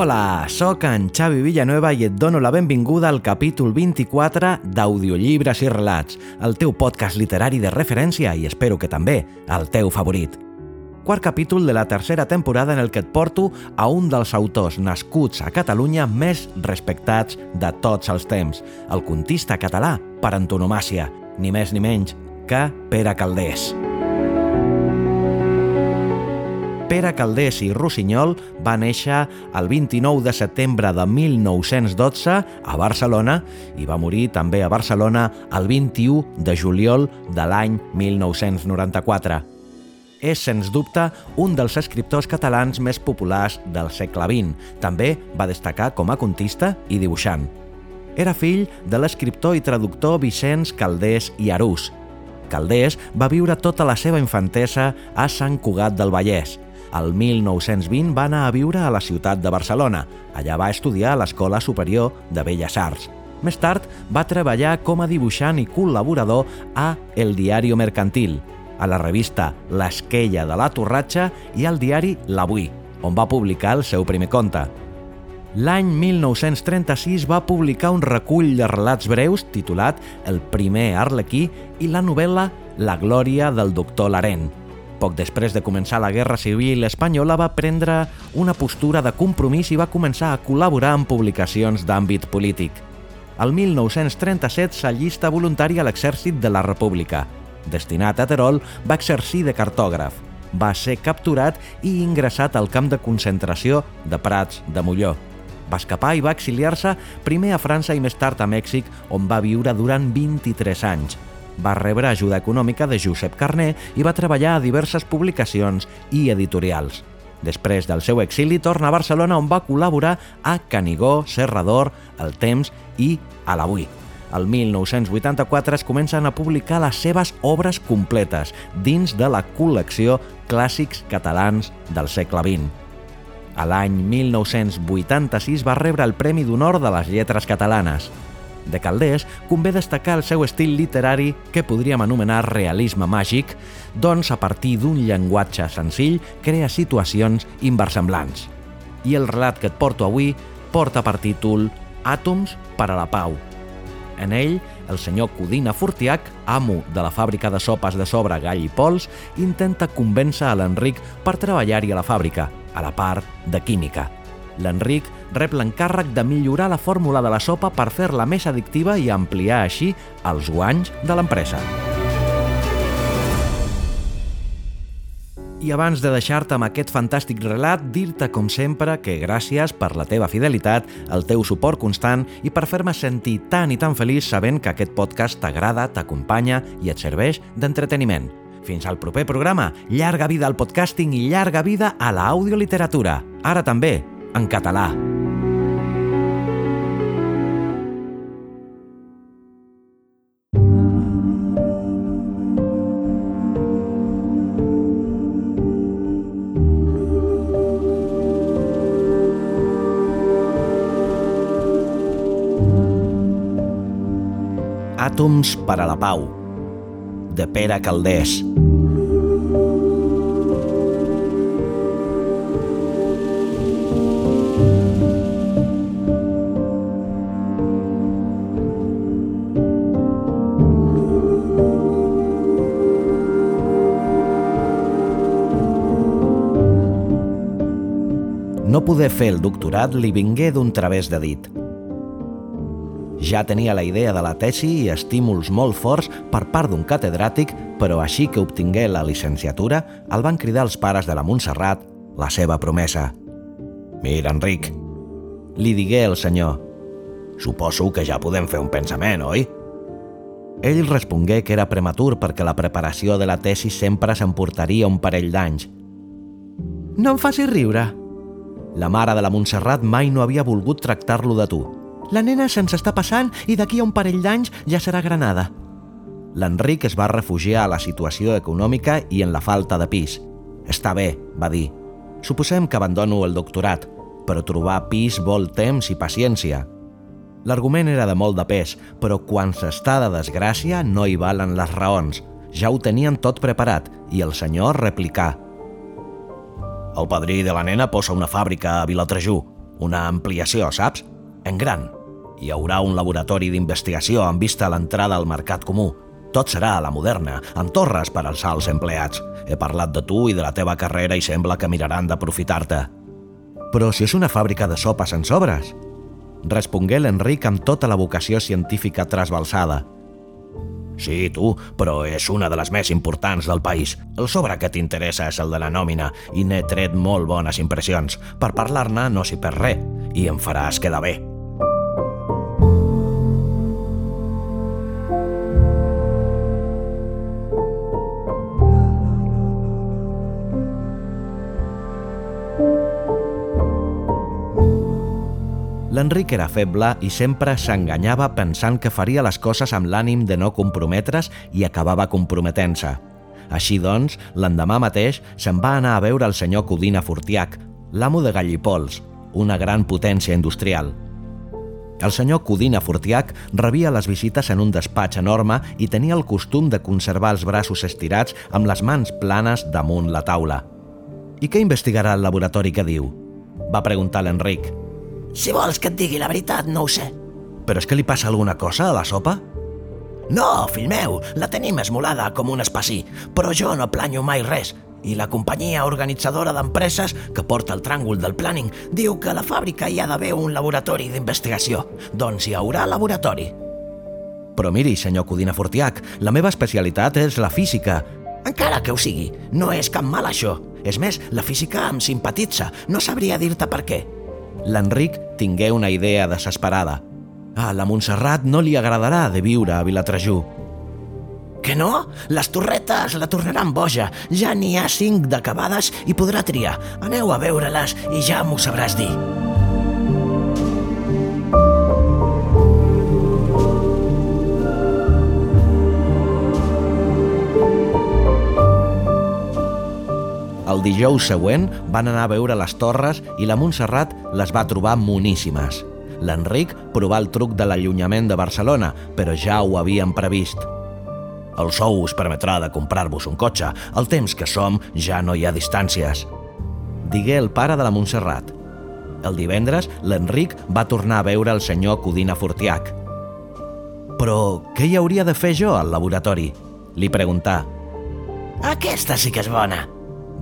Hola, sóc en Xavi Villanueva i et dono la benvinguda al capítol 24 d'Audiollibres i Relats, el teu podcast literari de referència i espero que també el teu favorit. Quart capítol de la tercera temporada en el que et porto a un dels autors nascuts a Catalunya més respectats de tots els temps, el contista català per antonomàcia, ni més ni menys que Pere Caldés. Pere Caldés i Rossinyol va néixer el 29 de setembre de 1912 a Barcelona i va morir també a Barcelona el 21 de juliol de l'any 1994. És, sens dubte, un dels escriptors catalans més populars del segle XX. També va destacar com a contista i dibuixant. Era fill de l'escriptor i traductor Vicenç Caldés i Arús. Caldés va viure tota la seva infantesa a Sant Cugat del Vallès, el 1920 va anar a viure a la ciutat de Barcelona. Allà va estudiar a l'Escola Superior de Belles Arts. Més tard va treballar com a dibuixant i col·laborador a El Diario Mercantil, a la revista L'Esquella de la Torratxa i al diari L'Avui, on va publicar el seu primer conte. L'any 1936 va publicar un recull de relats breus titulat El primer arlequí i la novel·la La glòria del doctor Larent, poc després de començar la Guerra Civil Espanyola va prendre una postura de compromís i va començar a col·laborar en publicacions d'àmbit polític. El 1937 s'allista voluntari a l'exèrcit de la República. Destinat a Terol, va exercir de cartògraf. Va ser capturat i ingressat al camp de concentració de Prats de Molló. Va escapar i va exiliar-se primer a França i més tard a Mèxic, on va viure durant 23 anys va rebre ajuda econòmica de Josep Carné i va treballar a diverses publicacions i editorials. Després del seu exili torna a Barcelona on va col·laborar a Canigó, Serrador, El Temps i a l'Avui. El 1984 es comencen a publicar les seves obres completes dins de la col·lecció Clàssics catalans del segle XX. A l'any 1986 va rebre el Premi d'Honor de les Lletres Catalanes de Caldés, convé destacar el seu estil literari que podríem anomenar realisme màgic, doncs a partir d'un llenguatge senzill crea situacions inversemblants. I el relat que et porto avui porta per títol Àtoms per a la pau. En ell, el senyor Codina Fortiac, amo de la fàbrica de sopes de sobre Gall i Pols, intenta convèncer a l'Enric per treballar-hi a la fàbrica, a la part de química. L'Enric rep l'encàrrec de millorar la fórmula de la sopa per fer-la més addictiva i ampliar així els guanys de l'empresa. I abans de deixar-te amb aquest fantàstic relat, dir-te com sempre que gràcies per la teva fidelitat, el teu suport constant i per fer-me sentir tan i tan feliç sabent que aquest podcast t'agrada, t'acompanya i et serveix d'entreteniment. Fins al proper programa. Llarga vida al podcasting i llarga vida a l'audioliteratura. Ara també, en català. Àtoms per a la pau, de Pere Caldés. No poder fer el doctorat li vingué d'un través de dit. Ja tenia la idea de la tesi i estímuls molt forts per part d'un catedràtic, però així que obtingué la licenciatura, el van cridar els pares de la Montserrat la seva promesa. Mira, Enric, li digué el senyor, suposo que ja podem fer un pensament, oi? Ell respongué que era prematur perquè la preparació de la tesi sempre s'emportaria un parell d'anys. No em facis riure, La mare de la Montserrat mai no havia volgut tractar-lo de tu. La nena se'ns està passant i d'aquí a un parell d'anys ja serà granada. L'Enric es va refugiar a la situació econòmica i en la falta de pis. Està bé, va dir. Suposem que abandono el doctorat, però trobar pis vol temps i paciència. L'argument era de molt de pes, però quan s'està de desgràcia no hi valen les raons. Ja ho tenien tot preparat i el senyor replicà. El padrí de la nena posa una fàbrica a Vilatrejú, una ampliació, saps? En gran. Hi haurà un laboratori d'investigació amb vista a l'entrada al mercat comú. Tot serà a la moderna, amb torres per als alts empleats. He parlat de tu i de la teva carrera i sembla que miraran d'aprofitar-te. Però si és una fàbrica de sopes en sobres, respongué l'Enric amb tota la vocació científica trasbalsada. Sí, tu, però és una de les més importants del país. El sobre que t'interessa és el de la nòmina i n'he tret molt bones impressions. Per parlar-ne no s'hi perd res i em faràs quedar bé. L'Enric era feble i sempre s'enganyava pensant que faria les coses amb l'ànim de no comprometre's i acabava comprometent-se. Així doncs, l'endemà mateix se'n va anar a veure el senyor Codina Fortiac, l'amo de Gallipols, una gran potència industrial. El senyor Codina Fortiac rebia les visites en un despatx enorme i tenia el costum de conservar els braços estirats amb les mans planes damunt la taula. I què investigarà el laboratori que diu? Va preguntar l'Enric. Si vols que et digui la veritat, no ho sé. Però és que li passa alguna cosa a la sopa? No, fill meu, la tenim esmolada com un espasí, però jo no planyo mai res. I la companyia organitzadora d'empreses que porta el tràngol del planning diu que a la fàbrica hi ha d'haver un laboratori d'investigació. Doncs hi haurà laboratori. Però miri, senyor Codina Fortiac, la meva especialitat és la física. Encara que ho sigui, no és cap mal això. És més, la física em simpatitza. No sabria dir-te per què l'Enric tingué una idea desesperada. A la Montserrat no li agradarà de viure a Vilatrejú. Que no? Les torretes la tornaran boja. Ja n'hi ha cinc d'acabades i podrà triar. Aneu a veure-les i ja m'ho sabràs dir. El dijous següent van anar a veure les torres i la Montserrat les va trobar moníssimes. L'Enric provà el truc de l'allunyament de Barcelona, però ja ho havien previst. El sou us permetrà de comprar-vos un cotxe. Al temps que som ja no hi ha distàncies. Digué el pare de la Montserrat. El divendres, l'Enric va tornar a veure el senyor Codina Fortiac. Però què hi hauria de fer jo al laboratori? Li preguntà. Aquesta sí que és bona,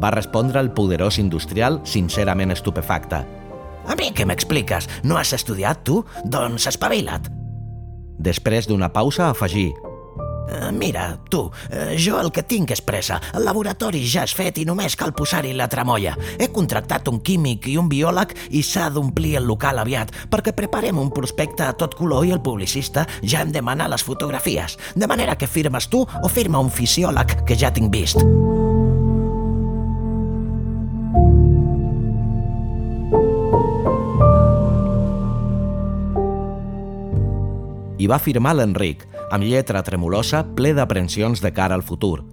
va respondre el poderós industrial sincerament estupefacte. A mi què m'expliques? No has estudiat, tu? Doncs espavila't. Després d'una pausa afegí Uh, mira, tu, uh, jo el que tinc és pressa. El laboratori ja és fet i només cal posar-hi la tramolla. He contractat un químic i un biòleg i s'ha d'omplir el local aviat perquè preparem un prospecte a tot color i el publicista ja em demana les fotografies. De manera que firmes tu o firma un fisiòleg que ja tinc vist. I va firmar l'Enric, amb lletra tremolosa, ple d'aprensions de cara al futur.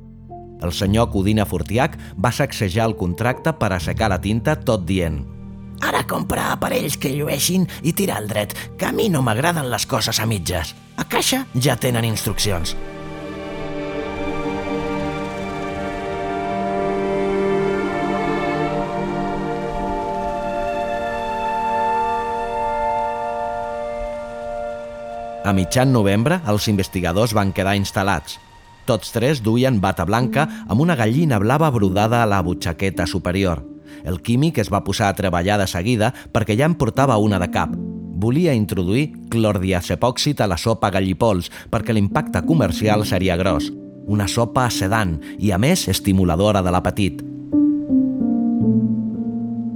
El senyor Codina Fortiac va sacsejar el contracte per assecar la tinta tot dient Ara compra aparells que llueixin i tirar al dret, que a mi no m'agraden les coses a mitges. A caixa ja tenen instruccions. A mitjan novembre, els investigadors van quedar instal·lats. Tots tres duien bata blanca amb una gallina blava brodada a la butxaqueta superior. El químic es va posar a treballar de seguida perquè ja en portava una de cap. Volia introduir clordiazepòxid a la sopa gallipols perquè l'impacte comercial seria gros. Una sopa sedant i, a més, estimuladora de l'apetit.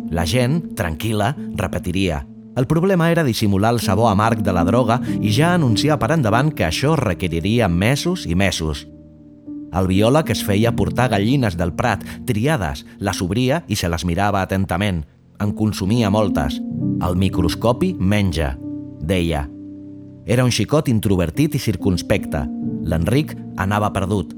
La gent, tranquil·la, repetiria el problema era dissimular el sabor amarg de la droga i ja anunciar per endavant que això requeriria mesos i mesos. El biòleg es feia portar gallines del prat, triades, les obria i se les mirava atentament. en consumia moltes. El microscopi menja, deia. Era un xicot introvertit i circunspecte. L'Enric anava perdut.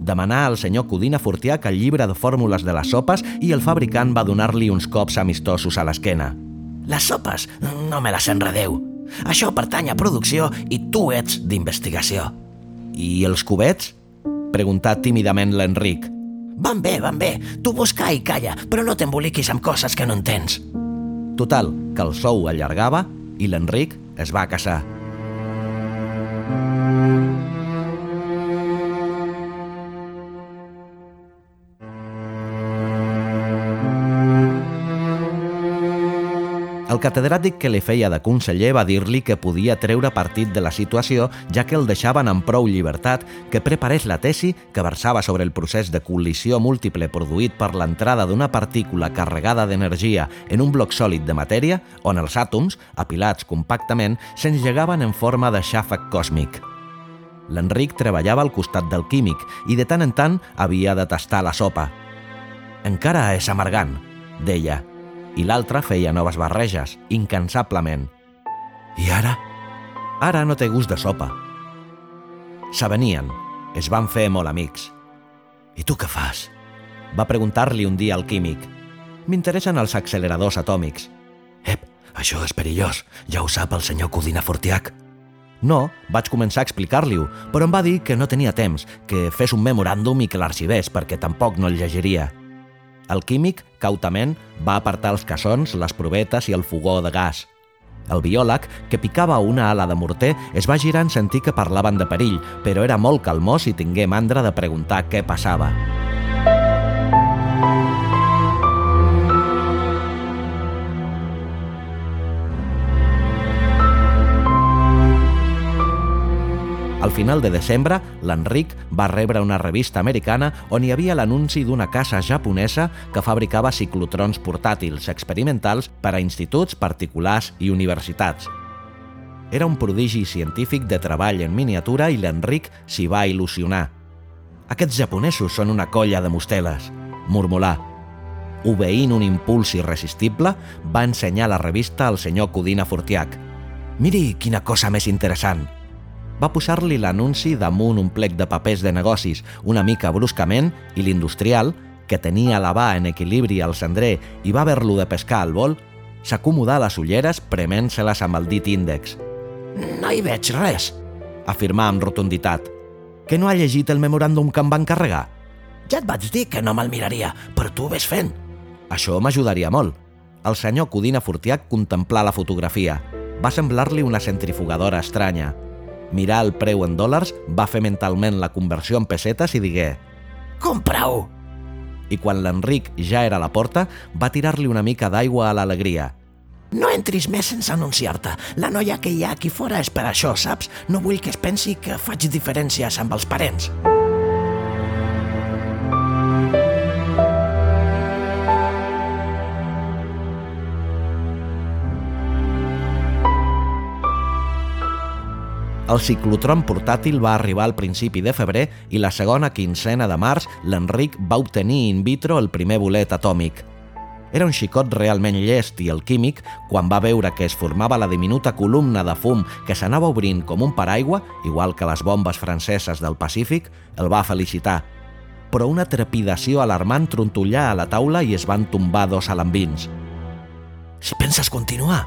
Demanà al senyor Codina Fortiac el llibre de fórmules de les sopes i el fabricant va donar-li uns cops amistosos a l'esquena. Les sopes, no me les enredeu. Això pertany a producció i tu ets d'investigació. I els cubets? Preguntà tímidament l'Enric. Van bé, van bé. Tu busca i calla, però no t'emboliquis amb coses que no entens. Total, que el sou allargava i l'Enric es va casar. El catedràtic que li feia de conseller va dir-li que podia treure partit de la situació ja que el deixaven amb prou llibertat que preparés la tesi que versava sobre el procés de col·lisió múltiple produït per l'entrada d'una partícula carregada d'energia en un bloc sòlid de matèria on els àtoms, apilats compactament, s'engegaven en forma de xàfec còsmic. L'Enric treballava al costat del químic i de tant en tant havia de tastar la sopa. Encara és amargant, deia, i l'altre feia noves barreges, incansablement. I ara? Ara no té gust de sopa. S'avenien, es van fer molt amics. I tu què fas? Va preguntar-li un dia al químic. M'interessen els acceleradors atòmics. Ep, això és perillós. Ja ho sap el senyor Codina Fortiac. No, vaig començar a explicar-li-ho, però em va dir que no tenia temps, que fes un memoràndum i que l'arxivés perquè tampoc no el llegiria. El químic, cautament, va apartar els cassons, les provetes i el fogó de gas. El biòleg, que picava una ala de morter, es va girar en sentir que parlaven de perill, però era molt calmós i tingué mandra de preguntar què passava. Al final de desembre, l'Enric va rebre una revista americana on hi havia l'anunci d'una casa japonesa que fabricava ciclotrons portàtils experimentals per a instituts particulars i universitats. Era un prodigi científic de treball en miniatura i l'Enric s'hi va il·lusionar. Aquests japonesos són una colla de mosteles, murmulà. Obeint un impuls irresistible, va ensenyar la revista al senyor Codina Fortiac. Miri quina cosa més interessant, va posar-li l'anunci damunt un plec de papers de negocis una mica bruscament i l'industrial, que tenia la va en equilibri al cendrer i va haver-lo de pescar al vol, s'acomodà les ulleres prement-se-les amb el dit índex. No hi veig res, afirmà amb rotunditat. Que no ha llegit el memoràndum que em van carregar? Ja et vaig dir que no me'l miraria, però tu ves fent. Això m'ajudaria molt. El senyor Codina Fortiac contemplà la fotografia. Va semblar-li una centrifugadora estranya, mirar el preu en dòlars, va fer mentalment la conversió en pessetes i digué «Compra-ho!» I quan l'Enric ja era a la porta, va tirar-li una mica d'aigua a l'alegria. No entris més sense anunciar-te. La noia que hi ha aquí fora és per això, saps? No vull que es pensi que faig diferències amb els parents. El ciclotron portàtil va arribar al principi de febrer i la segona quincena de març l'Enric va obtenir in vitro el primer bolet atòmic. Era un xicot realment llest i el químic, quan va veure que es formava la diminuta columna de fum que s'anava obrint com un paraigua, igual que les bombes franceses del Pacífic, el va felicitar. Però una trepidació alarmant trontollà a la taula i es van tombar dos alambins. Si penses continuar,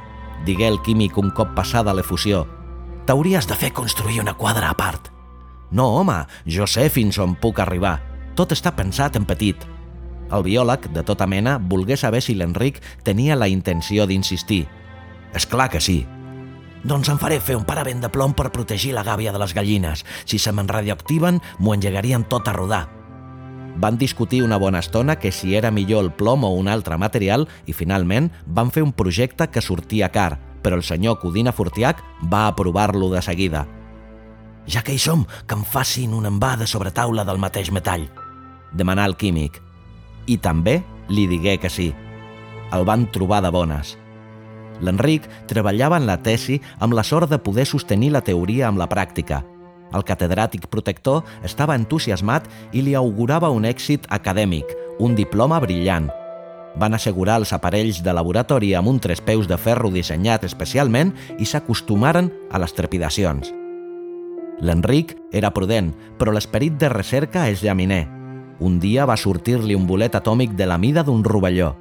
digué el químic un cop passada l'efusió, T'hauries de fer construir una quadra a part. No, home, jo sé fins on puc arribar. Tot està pensat en petit. El biòleg, de tota mena, volgué saber si l'Enric tenia la intenció d'insistir. És clar que sí. Doncs em faré fer un paravent de plom per protegir la gàbia de les gallines. Si se me'n radioactiven, m'ho engegarien tot a rodar. Van discutir una bona estona que si era millor el plom o un altre material i finalment van fer un projecte que sortia car, però el senyor Codina Fortiac va aprovar-lo de seguida. Ja que hi som, que em facin un envà de sobretaula del mateix metall. Demanà el químic. I també li digué que sí. El van trobar de bones. L'Enric treballava en la tesi amb la sort de poder sostenir la teoria amb la pràctica. El catedràtic protector estava entusiasmat i li augurava un èxit acadèmic, un diploma brillant. Van assegurar els aparells de laboratori amb un trespeus de ferro dissenyat especialment i s'acostumaren a les trepidacions. L'Enric era prudent, però l'esperit de recerca és llaminer. Un dia va sortir-li un bolet atòmic de la mida d'un rovelló.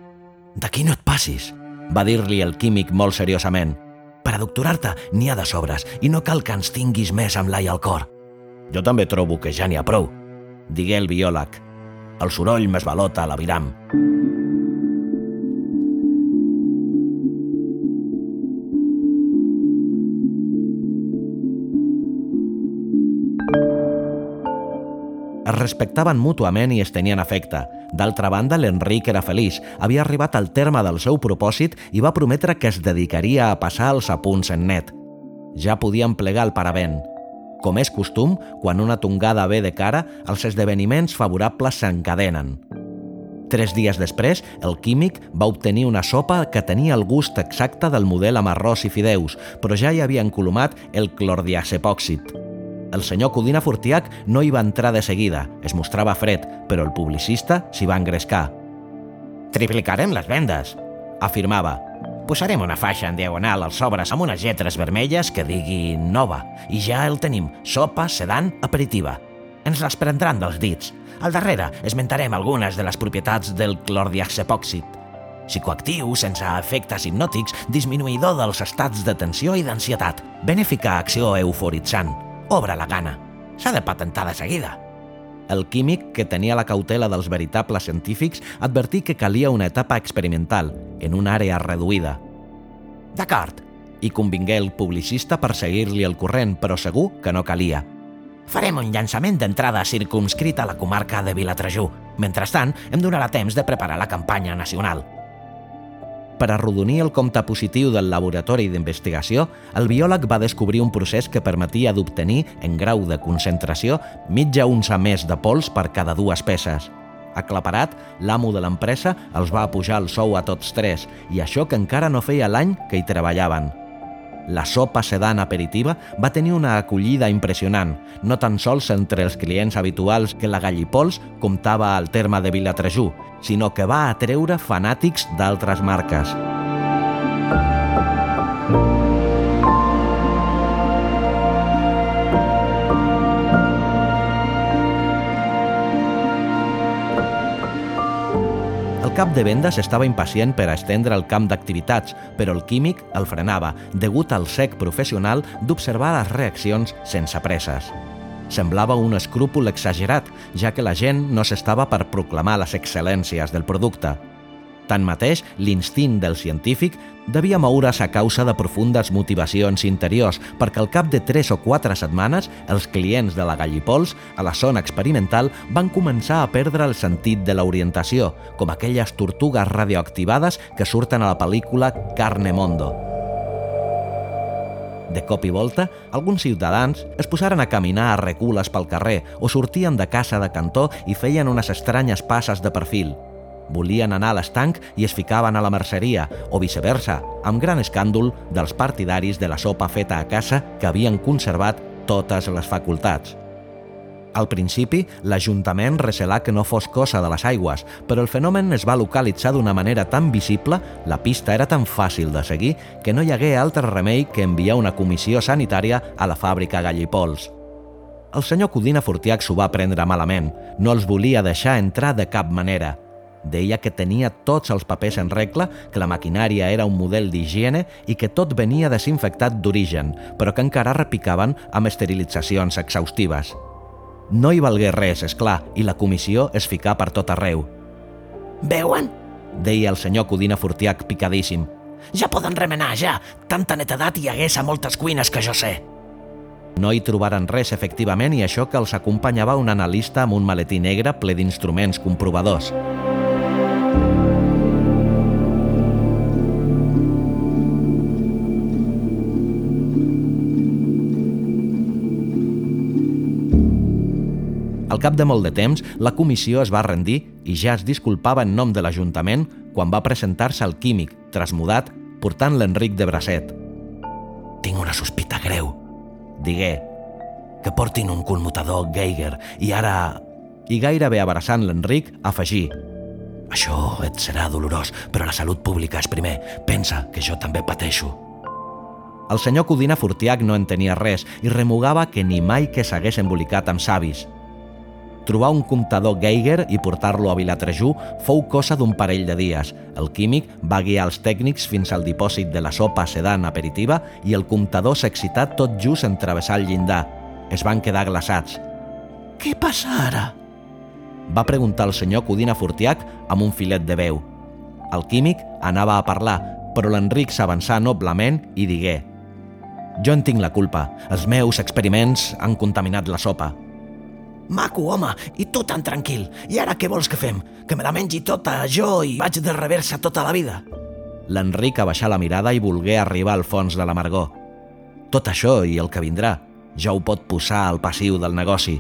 «D'aquí no et passis», va dir-li el químic molt seriosament. «Per a doctorar-te n'hi ha de sobres i no cal que ens tinguis més amb l'ai al cor». «Jo també trobo que ja n'hi ha prou», digué el biòleg. El soroll m'esbalota a l'aviram. Es respectaven mútuament i es tenien afecte. D'altra banda, l'Enric era feliç. Havia arribat al terme del seu propòsit i va prometre que es dedicaria a passar els apunts en net. Ja podien plegar el paravent. Com és costum, quan una tongada ve de cara, els esdeveniments favorables s'encadenen. Tres dies després, el químic va obtenir una sopa que tenia el gust exacte del model amb arròs i fideus, però ja hi havia encolomat el clordiazepòxid. El senyor Codina Fortiac no hi va entrar de seguida, es mostrava fred, però el publicista s'hi va engrescar. Triplicarem les vendes, afirmava. Posarem una faixa en diagonal als sobres amb unes lletres vermelles que digui nova i ja el tenim, sopa, sedan, aperitiva. Ens les prendran dels dits. Al darrere esmentarem algunes de les propietats del clordiaxepòxid. Psicoactiu, sense efectes hipnòtics, disminuïdor dels estats de tensió i d'ansietat, benéfica acció euforitzant, obre la gana. S'ha de patentar de seguida. El químic, que tenia la cautela dels veritables científics, advertí que calia una etapa experimental, en una àrea reduïda. D'acord. I convingué el publicista per seguir-li el corrent, però segur que no calia. Farem un llançament d'entrada circumscrit a la comarca de Vilatrejú. Mentrestant, em donarà temps de preparar la campanya nacional. Per arrodonir el compte positiu del laboratori d'investigació, el biòleg va descobrir un procés que permetia d'obtenir, en grau de concentració, mitja unça més de pols per cada dues peces. Aclaparat, l'amo de l'empresa els va pujar el sou a tots tres, i això que encara no feia l'any que hi treballaven – la sopa sedan aperitiva va tenir una acollida impressionant, no tan sols entre els clients habituals que la Gallipols comptava al terme de Vilatrejú, sinó que va atreure fanàtics d'altres marques. Cap de vendes estava impacient per a estendre el camp d'activitats, però el químic el frenava, degut al sec professional d'observar les reaccions sense presses. Semblava un escrúpol exagerat, ja que la gent no s'estava per proclamar les excel·lències del producte. Tanmateix, l'instint del científic devia moure's a causa de profundes motivacions interiors, perquè al cap de 3 o 4 setmanes, els clients de la Gallipols, a la zona experimental, van començar a perdre el sentit de l'orientació, com aquelles tortugues radioactivades que surten a la pel·lícula Carne Mondo. De cop i volta, alguns ciutadans es posaren a caminar a recules pel carrer o sortien de casa de cantó i feien unes estranyes passes de perfil – volien anar a l'estanc i es ficaven a la merceria, o viceversa, amb gran escàndol dels partidaris de la sopa feta a casa que havien conservat totes les facultats. Al principi, l'Ajuntament recelà que no fos cosa de les aigües, però el fenomen es va localitzar d'una manera tan visible, la pista era tan fàcil de seguir, que no hi hagué altre remei que enviar una comissió sanitària a la fàbrica Gallipols. El senyor Codina Fortiac s'ho va prendre malament. No els volia deixar entrar de cap manera. Deia que tenia tots els papers en regla, que la maquinària era un model d'higiene i que tot venia desinfectat d'origen, però que encara repicaven amb esterilitzacions exhaustives. No hi valgué res, és clar, i la comissió es ficà per tot arreu. Veuen? deia el senyor Codina Fortiac picadíssim. Ja poden remenar, ja! Tanta netedat hi hagués a moltes cuines que jo sé. No hi trobaren res, efectivament, i això que els acompanyava un analista amb un maletí negre ple d'instruments comprovadors. Al cap de molt de temps, la comissió es va rendir i ja es disculpava en nom de l'Ajuntament quan va presentar-se al químic, trasmudat, portant l'Enric de bracet. Tinc una sospita greu, digué, que portin un commutador Geiger i ara... I gairebé abraçant l'Enric, afegí Això et serà dolorós, però la salut pública és primer. Pensa que jo també pateixo. El senyor Codina Fortiac no entenia res i remugava que ni mai que s'hagués embolicat amb savis. Trobar un comptador Geiger i portar-lo a Vilatrejú fou cosa d'un parell de dies. El químic va guiar els tècnics fins al dipòsit de la sopa sedan aperitiva i el comptador s'excità tot just en travessar el llindar. Es van quedar glaçats. Què passa ara? Va preguntar el senyor Codina Fortiac amb un filet de veu. El químic anava a parlar, però l'Enric s'avançà noblement i digué «Jo en tinc la culpa. Els meus experiments han contaminat la sopa. Maco, home, i tu tan tranquil. I ara què vols que fem? Que me la mengi tota jo i vaig de reversa tota la vida? L'Enric abaixà la mirada i volgué arribar al fons de l'amargor. Tot això i el que vindrà ja ho pot posar al passiu del negoci.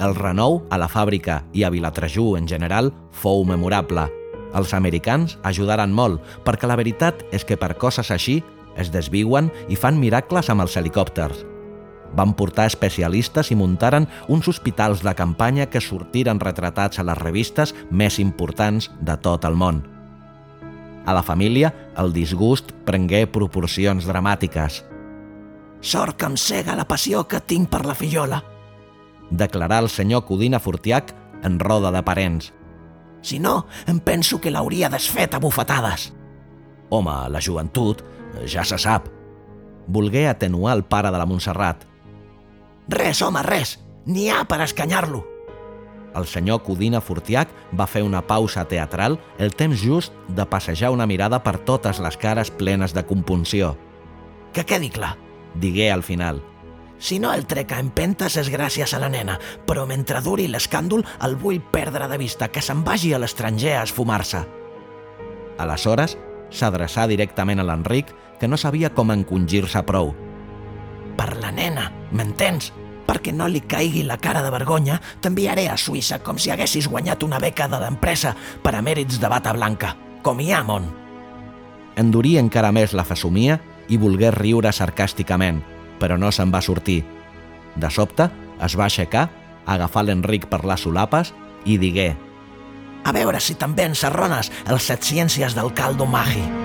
El renou a la fàbrica i a Vilatrejú en general fou memorable. Els americans ajudaren molt, perquè la veritat és que per coses així es desviuen i fan miracles amb els helicòpters. Van portar especialistes i muntaren uns hospitals de campanya que sortiren retratats a les revistes més importants de tot el món. A la família, el disgust prengué proporcions dramàtiques. Sort que em cega la passió que tinc per la fillola. Declarà el senyor Codina Fortiac en roda de parents. Si no, em penso que l'hauria desfet a bufetades. Home, la joventut ja se sap. Volgué atenuar el pare de la Montserrat. Res, home, res. N'hi ha per escanyar-lo. El senyor Codina Fortiac va fer una pausa teatral el temps just de passejar una mirada per totes les cares plenes de compunció. Que quedi clar. Digué al final. Si no el trec a empentes és gràcies a la nena, però mentre duri l'escàndol el vull perdre de vista, que se'n vagi a l'estranger a esfumar-se. Aleshores, s'adreçà directament a l'Enric, que no sabia com encongir-se prou. Per la nena, m'entens? Perquè no li caigui la cara de vergonya, t'enviaré a Suïssa com si haguessis guanyat una beca de l'empresa per a mèrits de bata blanca, com hi ha món. Endurí encara més la fesomia i volgué riure sarcàsticament, però no se'n va sortir. De sobte, es va aixecar, agafar l'Enric per les solapes i digué A veure si també ensarrones els set ciències del caldo magi.